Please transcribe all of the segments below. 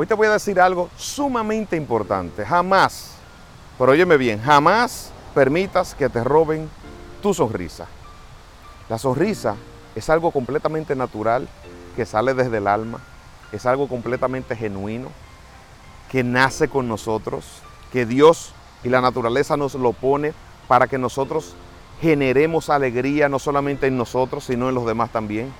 Hoy te voy a decir algo sumamente importante. Jamás, pero óyeme bien, jamás permitas que te roben tu sonrisa. La sonrisa es algo completamente natural que sale desde el alma, es algo completamente genuino, que nace con nosotros, que Dios y la naturaleza nos lo pone para que nosotros generemos alegría no solamente en nosotros, sino en los demás también.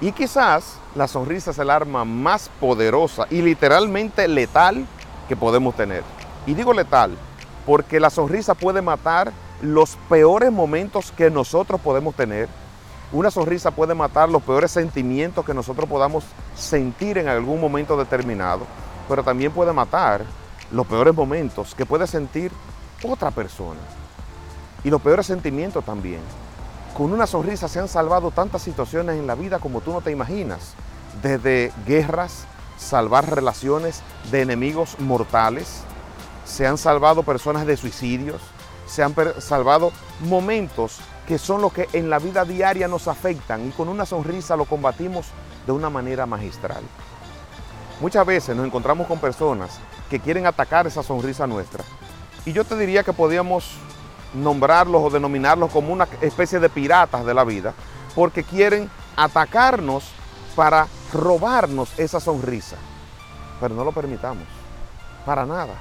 Y quizás la sonrisa es el arma más poderosa y literalmente letal que podemos tener. Y digo letal porque la sonrisa puede matar los peores momentos que nosotros podemos tener. Una sonrisa puede matar los peores sentimientos que nosotros podamos sentir en algún momento determinado, pero también puede matar los peores momentos que puede sentir otra persona. Y los peores sentimientos también. Con una sonrisa se han salvado tantas situaciones en la vida como tú no te imaginas. Desde guerras, salvar relaciones de enemigos mortales, se han salvado personas de suicidios, se han salvado momentos que son los que en la vida diaria nos afectan y con una sonrisa lo combatimos de una manera magistral. Muchas veces nos encontramos con personas que quieren atacar esa sonrisa nuestra y yo te diría que podríamos nombrarlos o denominarlos como una especie de piratas de la vida porque quieren atacarnos para robarnos esa sonrisa. Pero no lo permitamos, para nada.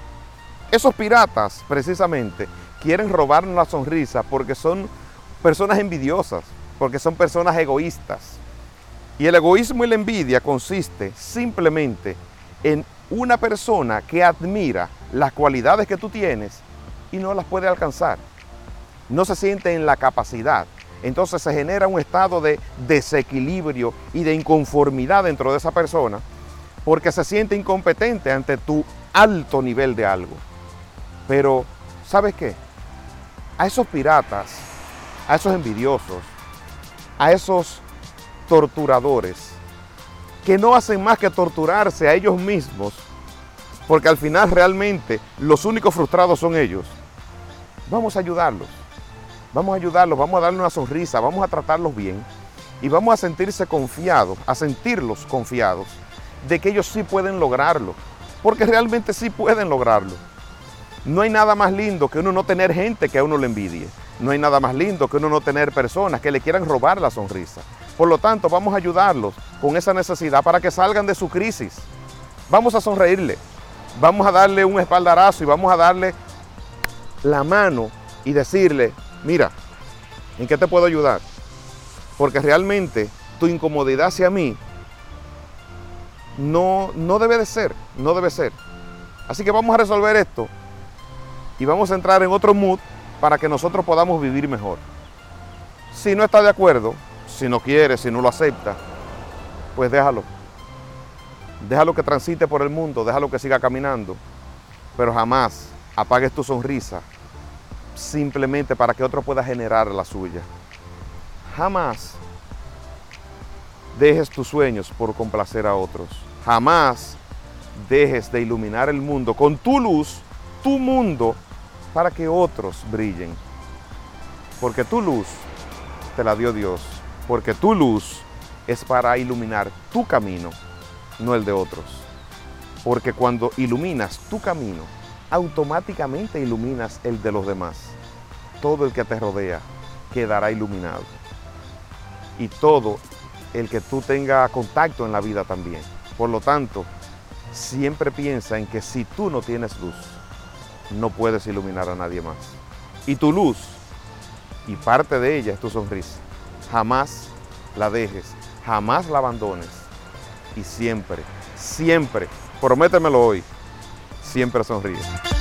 Esos piratas, precisamente, quieren robarnos la sonrisa porque son personas envidiosas, porque son personas egoístas. Y el egoísmo y la envidia consiste simplemente en una persona que admira las cualidades que tú tienes y no las puede alcanzar. No se siente en la capacidad. Entonces se genera un estado de desequilibrio y de inconformidad dentro de esa persona porque se siente incompetente ante tu alto nivel de algo. Pero, ¿sabes qué? A esos piratas, a esos envidiosos, a esos torturadores, que no hacen más que torturarse a ellos mismos, porque al final realmente los únicos frustrados son ellos. Vamos a ayudarlos, vamos a ayudarlos, vamos a darle una sonrisa, vamos a tratarlos bien y vamos a sentirse confiados, a sentirlos confiados de que ellos sí pueden lograrlo, porque realmente sí pueden lograrlo. No hay nada más lindo que uno no tener gente que a uno le envidie. No hay nada más lindo que uno no tener personas que le quieran robar la sonrisa. Por lo tanto, vamos a ayudarlos con esa necesidad para que salgan de su crisis. Vamos a sonreírle, vamos a darle un espaldarazo y vamos a darle la mano y decirle, mira, ¿en qué te puedo ayudar? Porque realmente tu incomodidad hacia mí no, no debe de ser, no debe ser. Así que vamos a resolver esto y vamos a entrar en otro mood para que nosotros podamos vivir mejor. Si no está de acuerdo, si no quiere, si no lo acepta, pues déjalo. Déjalo que transite por el mundo, déjalo que siga caminando, pero jamás apagues tu sonrisa simplemente para que otro pueda generar la suya. Jamás dejes tus sueños por complacer a otros. Jamás dejes de iluminar el mundo con tu luz tu mundo para que otros brillen. Porque tu luz te la dio Dios. Porque tu luz es para iluminar tu camino, no el de otros. Porque cuando iluminas tu camino, automáticamente iluminas el de los demás. Todo el que te rodea quedará iluminado. Y todo el que tú tenga contacto en la vida también. Por lo tanto, siempre piensa en que si tú no tienes luz, no puedes iluminar a nadie más. Y tu luz, y parte de ella es tu sonrisa. Jamás la dejes, jamás la abandones. Y siempre, siempre, prométemelo hoy, siempre sonríe.